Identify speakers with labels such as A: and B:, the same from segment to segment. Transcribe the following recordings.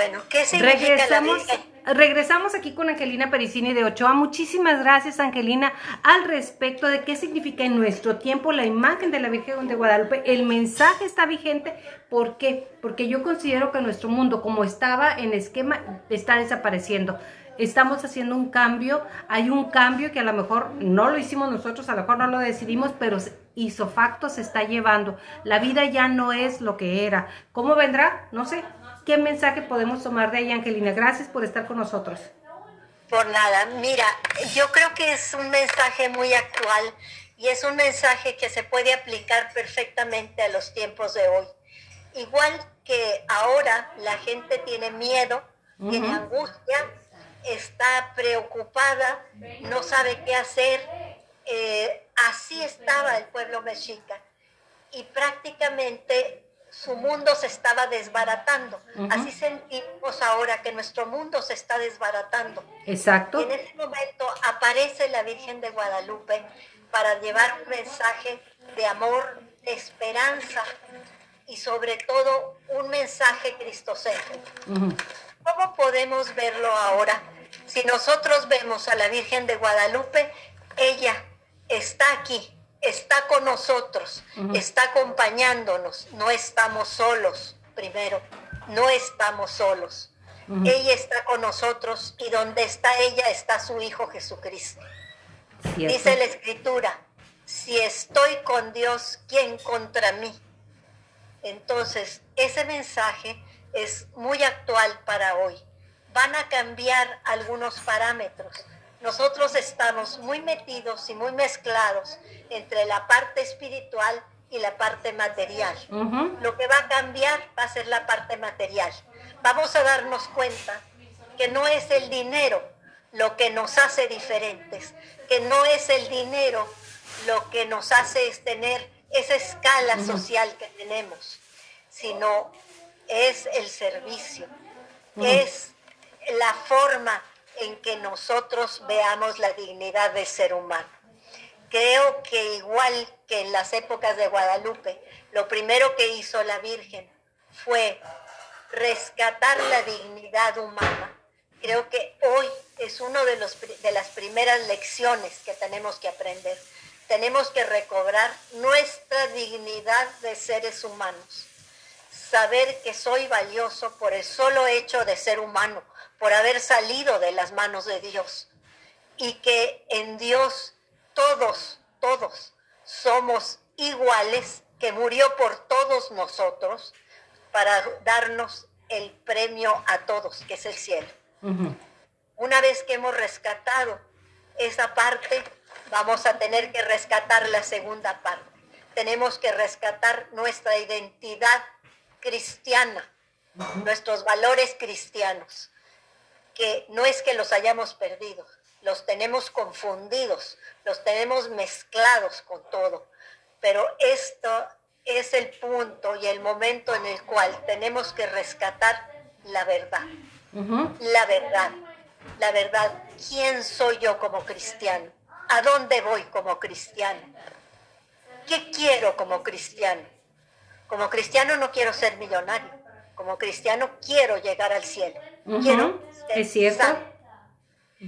A: Bueno, ¿qué significa
B: Regresamos,
A: la Virgen?
B: regresamos aquí con Angelina Pericini de Ochoa. Muchísimas gracias, Angelina, al respecto de qué significa en nuestro tiempo la imagen de la Virgen de Guadalupe. El mensaje está vigente. ¿Por qué? Porque yo considero que nuestro mundo, como estaba en esquema, está desapareciendo. Estamos haciendo un cambio, hay un cambio que a lo mejor no lo hicimos nosotros, a lo mejor no lo decidimos, pero se- hizo facto se está llevando. La vida ya no es lo que era. ¿Cómo vendrá? No sé. ¿Qué mensaje podemos tomar de ahí, Angelina? Gracias por estar con nosotros.
A: Por nada, mira, yo creo que es un mensaje muy actual y es un mensaje que se puede aplicar perfectamente a los tiempos de hoy. Igual que ahora la gente tiene miedo, tiene angustia, está preocupada, no sabe qué hacer. eh, así estaba el pueblo mexica y prácticamente su mundo se estaba desbaratando. Así sentimos ahora que nuestro mundo se está desbaratando.
B: Exacto.
A: Y en ese momento aparece la Virgen de Guadalupe para llevar un mensaje de amor, de esperanza y sobre todo un mensaje cristocéntrico. ¿Cómo podemos verlo ahora? Si nosotros vemos a la Virgen de Guadalupe, ella está aquí, está con nosotros, está acompañándonos, no estamos solos, primero, no estamos solos. Ella está con nosotros y donde está ella está su Hijo Jesucristo.
B: Cierto.
A: Dice la Escritura, si estoy con Dios, ¿quién contra mí? Entonces, ese mensaje es muy actual para hoy. Van a cambiar algunos parámetros. Nosotros estamos muy metidos y muy mezclados entre la parte espiritual y la parte material. Lo que va a cambiar va a ser la parte material. Vamos a darnos cuenta que no es el dinero lo que nos hace diferentes, que no es el dinero lo que nos hace es tener esa escala social que tenemos, sino es el servicio, es la forma en que nosotros veamos la dignidad del ser humano. Creo que igual que en las épocas de Guadalupe, lo primero que hizo la Virgen fue rescatar la dignidad humana. Creo que hoy es una de, los, de las primeras lecciones que tenemos que aprender. Tenemos que recobrar nuestra dignidad de seres humanos. Saber que soy valioso por el solo hecho de ser humano, por haber salido de las manos de Dios. Y que en Dios todos, todos somos iguales, que murió por todos nosotros para darnos el premio a todos, que es el cielo. Una vez que hemos rescatado esa parte, vamos a tener que rescatar la segunda parte. Tenemos que rescatar nuestra identidad cristiana, nuestros valores cristianos, que no es que los hayamos perdido, los tenemos confundidos, los tenemos mezclados con todo, pero esto es el punto y el momento en el cual tenemos que rescatar la verdad. La verdad, la verdad, quién soy yo como cristiano, a dónde voy como cristiano, qué quiero como cristiano. Como cristiano no quiero ser millonario, como cristiano quiero llegar al cielo,
B: Ujú,
A: quiero ser
B: es cierto.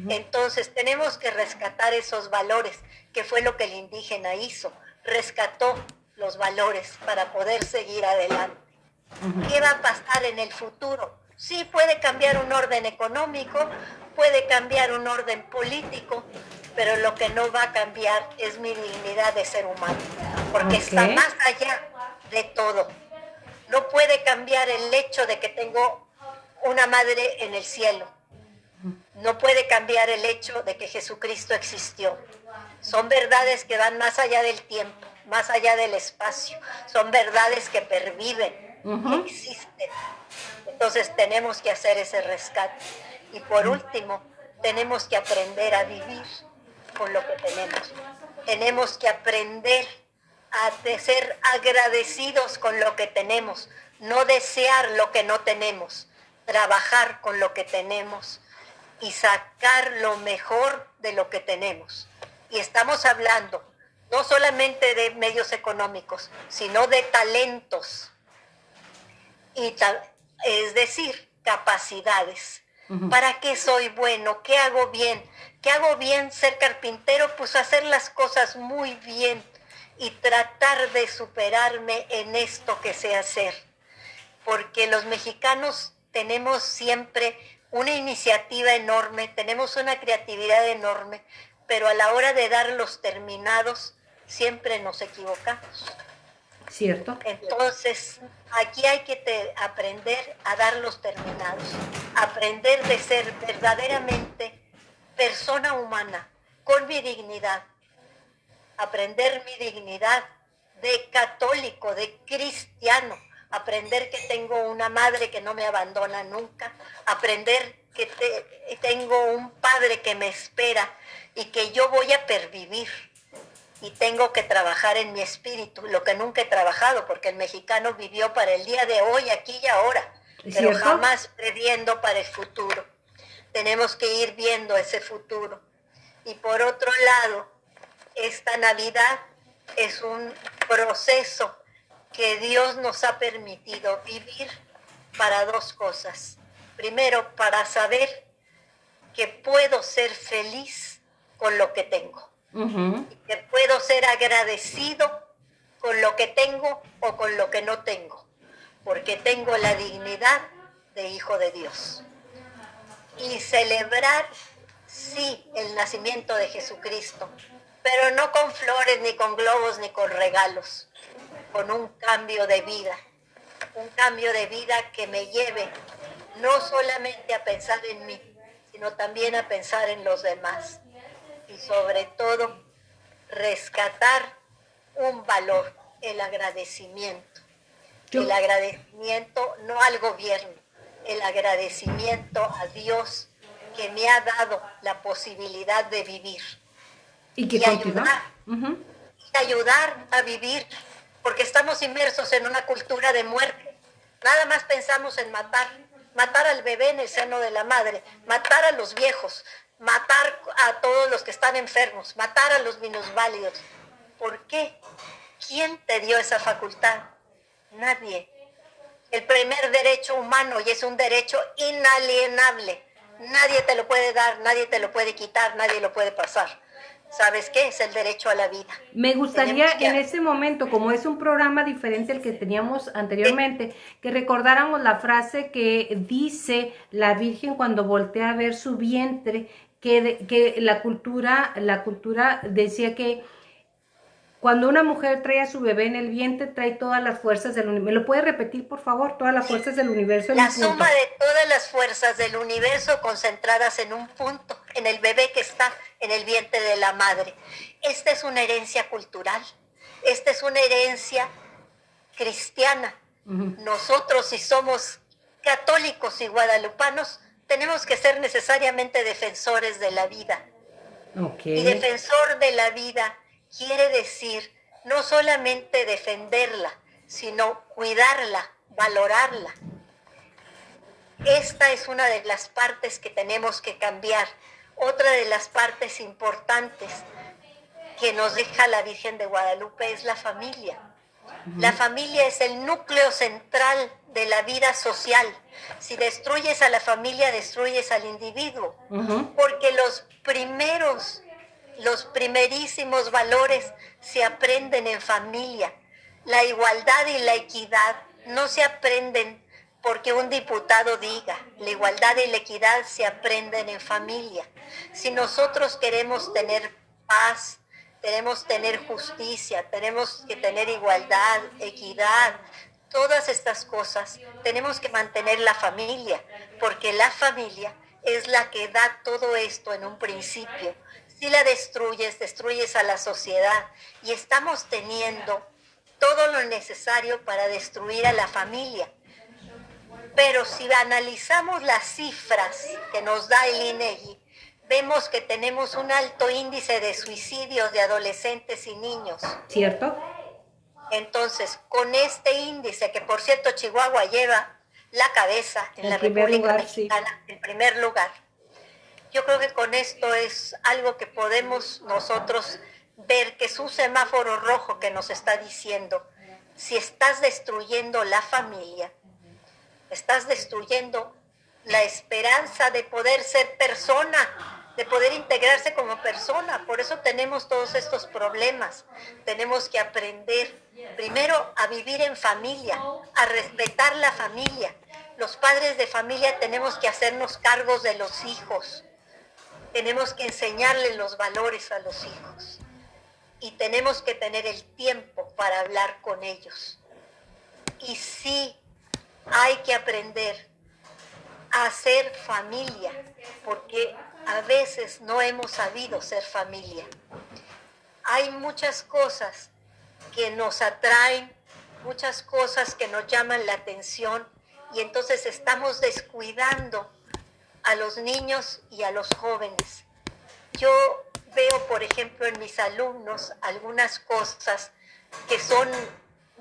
A: Entonces tenemos que rescatar esos valores, que fue lo que el indígena hizo, rescató los valores para poder seguir adelante. ¿Qué va a pasar en el futuro? Sí, puede cambiar un orden económico, puede cambiar un orden político, pero lo que no va a cambiar es mi dignidad de ser humano, porque está más allá de todo. No puede cambiar el hecho de que tengo una madre en el cielo. No puede cambiar el hecho de que Jesucristo existió. Son verdades que van más allá del tiempo, más allá del espacio. Son verdades que perviven, que existen. Entonces tenemos que hacer ese rescate. Y por último, tenemos que aprender a vivir con lo que tenemos. Tenemos que aprender a de ser agradecidos con lo que tenemos, no desear lo que no tenemos, trabajar con lo que tenemos y sacar lo mejor de lo que tenemos. Y estamos hablando no solamente de medios económicos, sino de talentos. Y ta- es decir, capacidades. ¿Para qué soy bueno? ¿Qué hago bien? ¿Qué hago bien ser carpintero? Pues hacer las cosas muy bien y tratar de superarme en esto que sé hacer. Porque los mexicanos tenemos siempre una iniciativa enorme, tenemos una creatividad enorme, pero a la hora de dar los terminados siempre nos equivocamos.
B: ¿Cierto?
A: Entonces, aquí hay que aprender a dar los terminados, aprender de ser verdaderamente persona humana, con mi dignidad, aprender mi dignidad de católico, de cristiano, aprender que tengo una madre que no me abandona nunca, aprender que tengo un padre que me espera y que yo voy a pervivir y tengo que trabajar en mi espíritu, lo que nunca he trabajado, porque el mexicano vivió para el día de hoy, aquí y ahora, pero jamás previendo para el futuro. Tenemos que ir viendo ese futuro. Y por otro lado, esta Navidad es un proceso que Dios nos ha permitido vivir para dos cosas. Primero, para saber que puedo ser feliz con lo que tengo que puedo ser agradecido con lo que tengo o con lo que no tengo, porque tengo la dignidad de hijo de Dios. Y celebrar, sí, el nacimiento de Jesucristo, pero no con flores, ni con globos, ni con regalos, con un cambio de vida, un cambio de vida que me lleve no solamente a pensar en mí, sino también a pensar en los demás y sobre todo rescatar un valor, el agradecimiento. El agradecimiento no al gobierno, el agradecimiento a Dios que me ha dado la posibilidad de vivir.
B: Y que
A: ayudar, y ayudar a vivir, porque estamos inmersos en una cultura de muerte. Nada más pensamos en matar, matar al bebé en el seno de la madre, matar a los viejos, matar a todos los que están enfermos, matar a los minusválidos. ¿Por qué? ¿Quién te dio esa facultad? Nadie. El primer derecho humano y es un derecho inalienable. Nadie te lo puede dar, nadie te lo puede quitar, nadie lo puede pasar. ¿Sabes qué? Es el derecho a la vida.
B: Me gustaría en ese momento, como es un programa diferente al que teníamos anteriormente, que recordáramos la frase que dice la Virgen cuando voltea a ver su vientre que, que la cultura, la cultura decía que cuando una mujer trae a su bebé en el vientre, trae todas las fuerzas del universo. ¿Me lo puede repetir, por favor? Todas las fuerzas del universo.
A: la suma de todas las fuerzas del universo concentradas en un punto, en el bebé que está en el vientre de la madre. Esta es una herencia cultural. Esta es una herencia cristiana. Nosotros, si somos católicos y guadalupanos, tenemos que ser necesariamente defensores de la vida. Y defensor de la vida quiere decir no solamente defenderla, sino cuidarla, valorarla. Esta es una de las partes que tenemos que cambiar. Otra de las partes importantes que nos deja la Virgen de Guadalupe es la familia. La familia es el núcleo central de la vida social. Si destruyes a la familia, destruyes al individuo. Porque los primeros, los primerísimos valores se aprenden en familia. La igualdad y la equidad no se aprenden porque un diputado diga. La igualdad y la equidad se aprenden en familia. Si nosotros queremos tener paz, tenemos tener justicia, tenemos que tener igualdad, equidad, todas estas cosas. Tenemos que mantener la familia, porque la familia es la que da todo esto en un principio. Si la destruyes, destruyes a la sociedad y estamos teniendo todo lo necesario para destruir a la familia. Pero si analizamos las cifras que nos da el INEGI, vemos que tenemos un alto índice de suicidios de adolescentes y niños.
B: ¿Cierto?
A: Entonces, con este índice, que por cierto Chihuahua lleva la cabeza en la República Mexicana, en primer lugar, yo creo que con esto es algo que podemos nosotros ver que es un semáforo rojo que nos está diciendo, si estás destruyendo la familia, estás destruyendo la esperanza de poder ser persona, de poder integrarse como persona. Por eso tenemos todos estos problemas. Tenemos que aprender primero a vivir en familia, a respetar la familia. Los padres de familia tenemos que hacernos cargos de los hijos. Tenemos que enseñarles los valores a los hijos. Y tenemos que tener el tiempo para hablar con ellos. Y sí, hay que aprender a ser familia, porque a veces no hemos sabido ser familia. Hay muchas cosas que nos atraen, muchas cosas que nos llaman la atención y entonces estamos descuidando a los niños y a los jóvenes. Yo veo, por ejemplo, en mis alumnos algunas cosas que son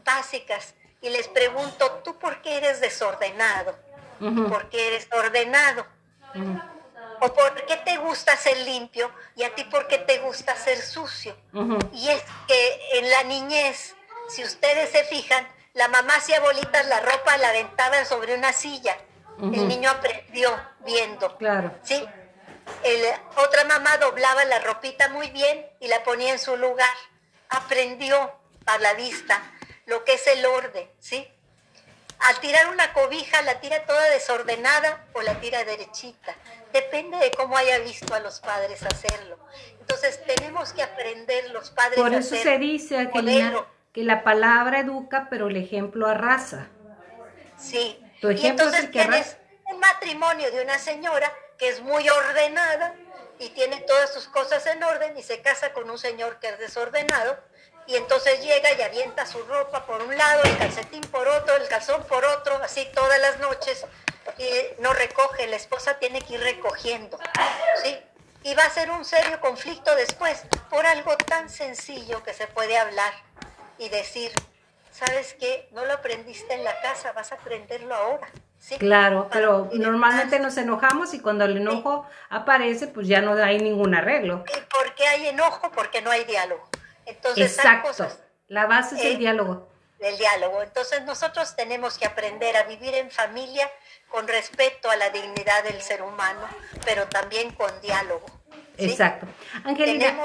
A: básicas y les pregunto, ¿tú por qué eres desordenado? porque eres ordenado. O porque te gusta ser limpio y a ti porque te gusta ser sucio. Y es que en la niñez, si ustedes se fijan, la mamá hacía bolitas la ropa, la aventaba sobre una silla. El niño aprendió viendo.
B: Claro.
A: ¿Sí? El, otra mamá doblaba la ropita muy bien y la ponía en su lugar. Aprendió a la vista lo que es el orden, ¿sí? al tirar una cobija la tira toda desordenada o la tira derechita. Depende de cómo haya visto a los padres hacerlo. Entonces tenemos que aprender los padres.
B: Por eso se dice, Angelina, que la palabra educa, pero el ejemplo arrasa.
A: Sí. Tu ejemplo y entonces tienes un matrimonio de una señora que es muy ordenada y tiene todas sus cosas en orden y se casa con un señor que es desordenado y entonces llega y avienta su ropa por un lado, el calcetín por otro, el calzón por otro, así todas las noches, y no recoge, la esposa tiene que ir recogiendo, ¿sí? Y va a ser un serio conflicto después por algo tan sencillo que se puede hablar y decir, ¿sabes qué? No lo aprendiste en la casa, vas a aprenderlo ahora. ¿sí?
B: Claro, pero normalmente nos enojamos y cuando el enojo aparece, pues ya no hay ningún arreglo.
A: ¿Y por qué hay enojo? Porque no hay diálogo.
B: Entonces, Exacto. la base es el, diálogo.
A: El diálogo. Entonces nosotros tenemos que aprender a vivir en familia con respeto a la dignidad del ser humano, pero también con diálogo.
B: Exacto. Angelina,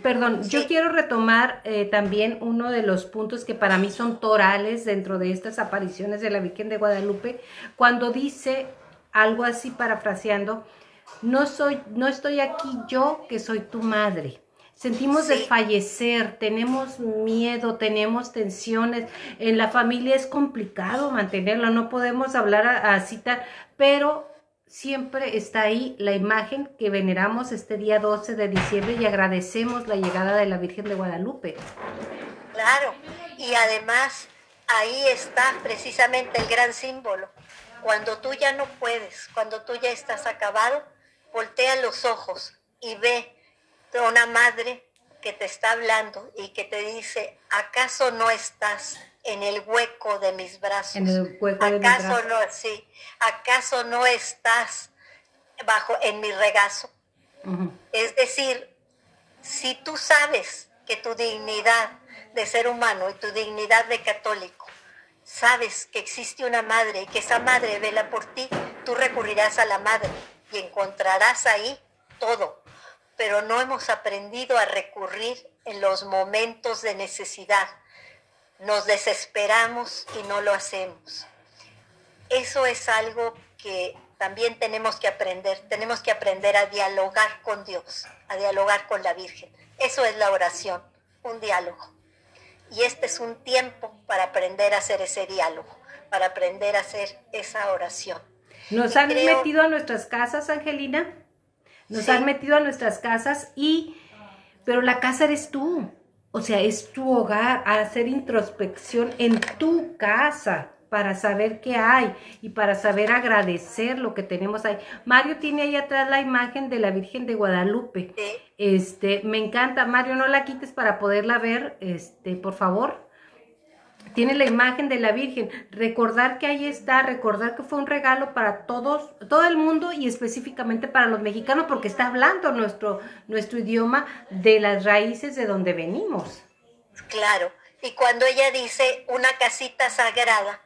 B: perdón, yo quiero retomar eh, también uno de los puntos que para mí son torales dentro de estas apariciones de la Virgen de Guadalupe, cuando dice algo así parafraseando, no soy, no estoy aquí yo que soy tu madre. Sentimos desfallecer, tenemos miedo, tenemos tensiones. En la familia es complicado mantenerlo, no podemos hablar así pero siempre está ahí la imagen que veneramos este día 12 de diciembre y agradecemos la llegada de la Virgen de Guadalupe.
A: Claro, y además ahí está precisamente el gran símbolo. Cuando tú ya no puedes, cuando tú ya estás acabado, voltea los ojos y ve una madre que te está hablando y que te dice, ¿acaso no estás en el hueco de mis brazos?
B: En el hueco de
A: ¿Acaso mis brazos? no, sí, ¿acaso no estás bajo en mi regazo? Es decir, si tú sabes que tu dignidad de ser humano y tu dignidad de católico, sabes que existe una madre y que esa madre vela por ti, tú recurrirás a la madre y encontrarás ahí todo, pero no hemos aprendido a recurrir en los momentos de necesidad. Nos desesperamos y no lo hacemos. Eso es algo que también tenemos que aprender. Tenemos que aprender a dialogar con Dios, a dialogar con la Virgen. Eso es la oración, un diálogo. Y este es un tiempo para aprender a hacer ese diálogo, para aprender a hacer esa oración.
B: ¿Nos han metido a nuestras casas, Angelina? Nos han metido a nuestras casas y, pero la casa eres tú. O sea, es tu hogar, hacer introspección en tu casa para saber qué hay y para saber agradecer lo que tenemos ahí. Mario tiene ahí atrás la imagen de la Virgen de Guadalupe. Este, me encanta. Mario, no la quites para poderla ver, este, por favor tiene la imagen de la Virgen. Recordar que ahí está, recordar que fue un regalo para todos, todo el mundo y específicamente para los mexicanos, porque está hablando nuestro, nuestro idioma de las raíces de donde venimos.
A: Claro, y cuando ella dice una casita sagrada,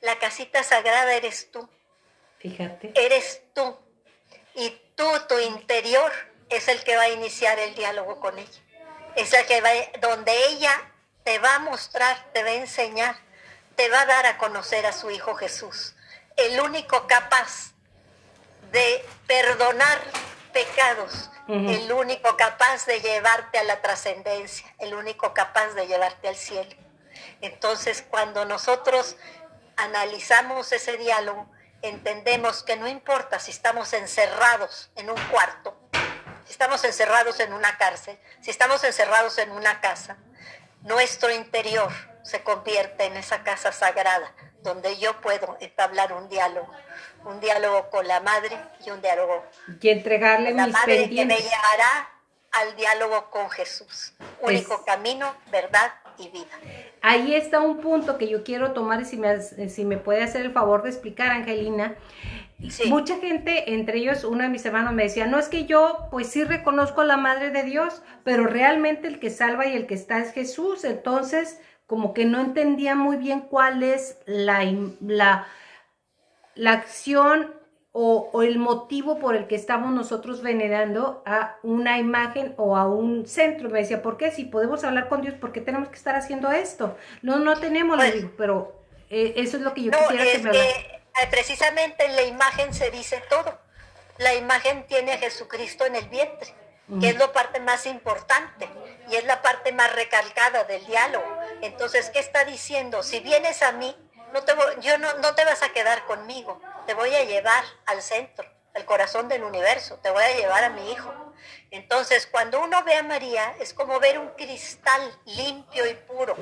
A: la casita sagrada eres tú.
B: Fíjate.
A: Eres tú. Y tú, tu interior, es el que va a iniciar el diálogo con ella. Es el que va, donde ella te va a mostrar, te va a enseñar, te va a dar a conocer a su Hijo Jesús. El único capaz de perdonar pecados, el único capaz de llevarte a la trascendencia, el único capaz de llevarte al cielo. Entonces, cuando nosotros analizamos ese diálogo, entendemos que no importa si estamos encerrados en un cuarto, si estamos encerrados en una cárcel, si estamos encerrados en una casa, nuestro interior se convierte en esa casa sagrada donde yo puedo entablar un diálogo, un diálogo con la madre y un diálogo
B: y entregarle
A: con la madre que me llevará al diálogo con Jesús, único pues camino, verdad y vida.
B: Ahí está un punto que yo quiero tomar y si me, si me puede hacer el favor de explicar, Angelina. Mucha gente, entre ellos uno de mis hermanos me decía, no es que yo pues sí reconozco a la Madre de Dios, pero realmente el que salva y el que está es Jesús. Entonces, como que no entendía muy bien cuál es la, la, la acción o, el motivo por el que estamos nosotros venerando a una imagen o a un centro. Me decía, ¿por qué? Si podemos hablar con Dios, ¿por qué tenemos que estar haciendo esto? No, no tenemos, pues, pero eh, eso es lo que yo quisiera que me
A: Precisamente en la imagen se dice todo. La imagen tiene a Jesucristo en el vientre, que es la parte más importante y es la parte más recalcada del diálogo. Entonces, ¿qué está diciendo? Si vienes a mí, no te, yo no, no te vas a quedar conmigo, te voy a llevar al centro, al corazón del universo, te voy a llevar a mi hijo. Entonces, cuando uno ve a María, es como ver un cristal limpio y puro,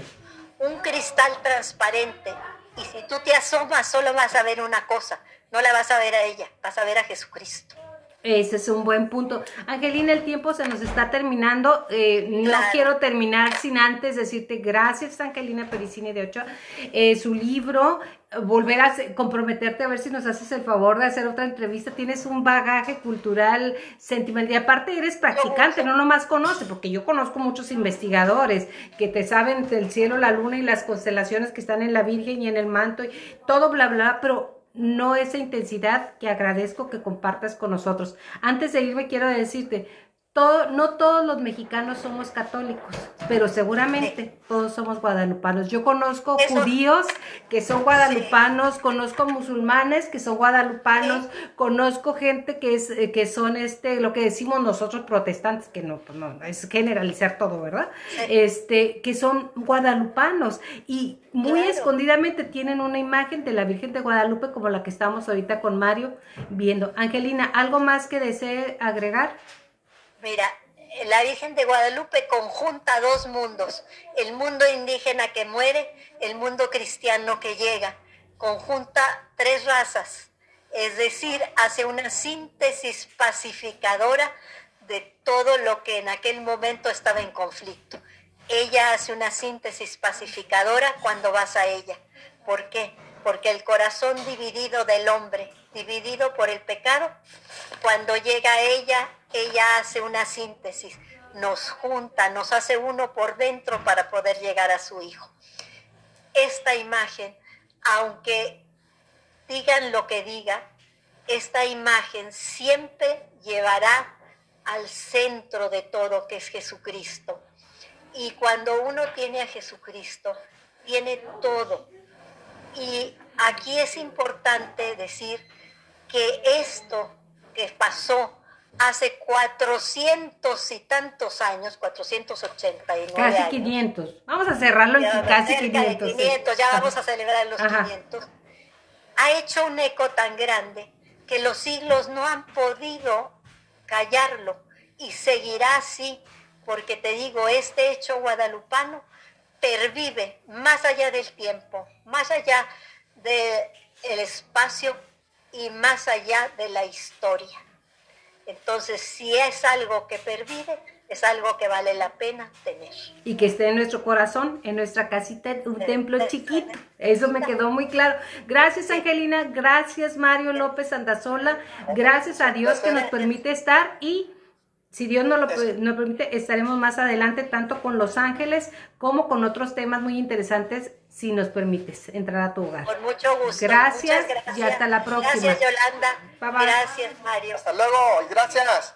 A: un cristal transparente. Y si tú te asomas, solo vas a ver una cosa, no la vas a ver a ella, vas a ver a Jesucristo.
B: Ese es un buen punto. Angelina, el tiempo se nos está terminando. Eh, no quiero terminar sin antes decirte gracias, Angelina Pericini de Ochoa. Eh, su libro, volver a comprometerte a ver si nos haces el favor de hacer otra entrevista. Tienes un bagaje cultural, sentimental. Y aparte eres practicante, no nomás conoce, porque yo conozco muchos investigadores que te saben del cielo, la luna y las constelaciones que están en la Virgen y en el manto y todo bla, bla, pero no esa intensidad que agradezco que compartas con nosotros. Antes de irme quiero decirte, todo, no todos los mexicanos somos católicos, pero seguramente todos somos guadalupanos. Yo conozco judíos que son guadalupanos, conozco musulmanes que son guadalupanos, conozco gente que es eh, que son este lo que decimos nosotros protestantes, que no, pues no es generalizar todo, ¿verdad? Este, que son guadalupanos y muy escondidamente tienen una imagen de la Virgen de Guadalupe como la que estamos ahorita con Mario viendo. Angelina, ¿algo más que desee agregar?
A: Mira, la Virgen de Guadalupe conjunta dos mundos, el mundo indígena que muere, el mundo cristiano que llega, conjunta tres razas, es decir, hace una síntesis pacificadora de todo lo que en aquel momento estaba en conflicto. Ella hace una síntesis pacificadora cuando vas a ella. ¿Por qué? Porque el corazón dividido del hombre, dividido por el pecado, cuando llega a ella ella hace una síntesis, nos junta, nos hace uno por dentro para poder llegar a su hijo. Esta imagen, aunque digan lo que diga, esta imagen siempre llevará al centro de todo que es Jesucristo. Y cuando uno tiene a Jesucristo, tiene todo. Y aquí es importante decir que esto que pasó hace 400 y tantos años, 489
B: Casi 500. Vamos a cerrarlo en casi 500.
A: 500, ya vamos a celebrar los 500. Ha hecho un eco tan grande que los siglos no han podido callarlo y seguirá así, porque te digo, este hecho guadalupano pervive más allá del tiempo, más allá del espacio y más allá de la historia. Entonces, si es algo que pervive, es algo que vale la pena tener.
B: Y que esté en nuestro corazón, en nuestra casita, un templo chiquito. Eso me quedó muy claro. Gracias, Angelina. Gracias, Mario López Andazola. Gracias a Dios que nos permite estar y si Dios nos lo permite, estaremos más adelante tanto con Los Ángeles como con otros temas muy interesantes si nos permites entrar a tu hogar.
A: Con mucho gusto. Gracias,
B: y hasta la próxima.
A: Gracias, Yolanda.
B: Bye, bye.
A: Gracias, Mario.
C: Hasta luego y gracias.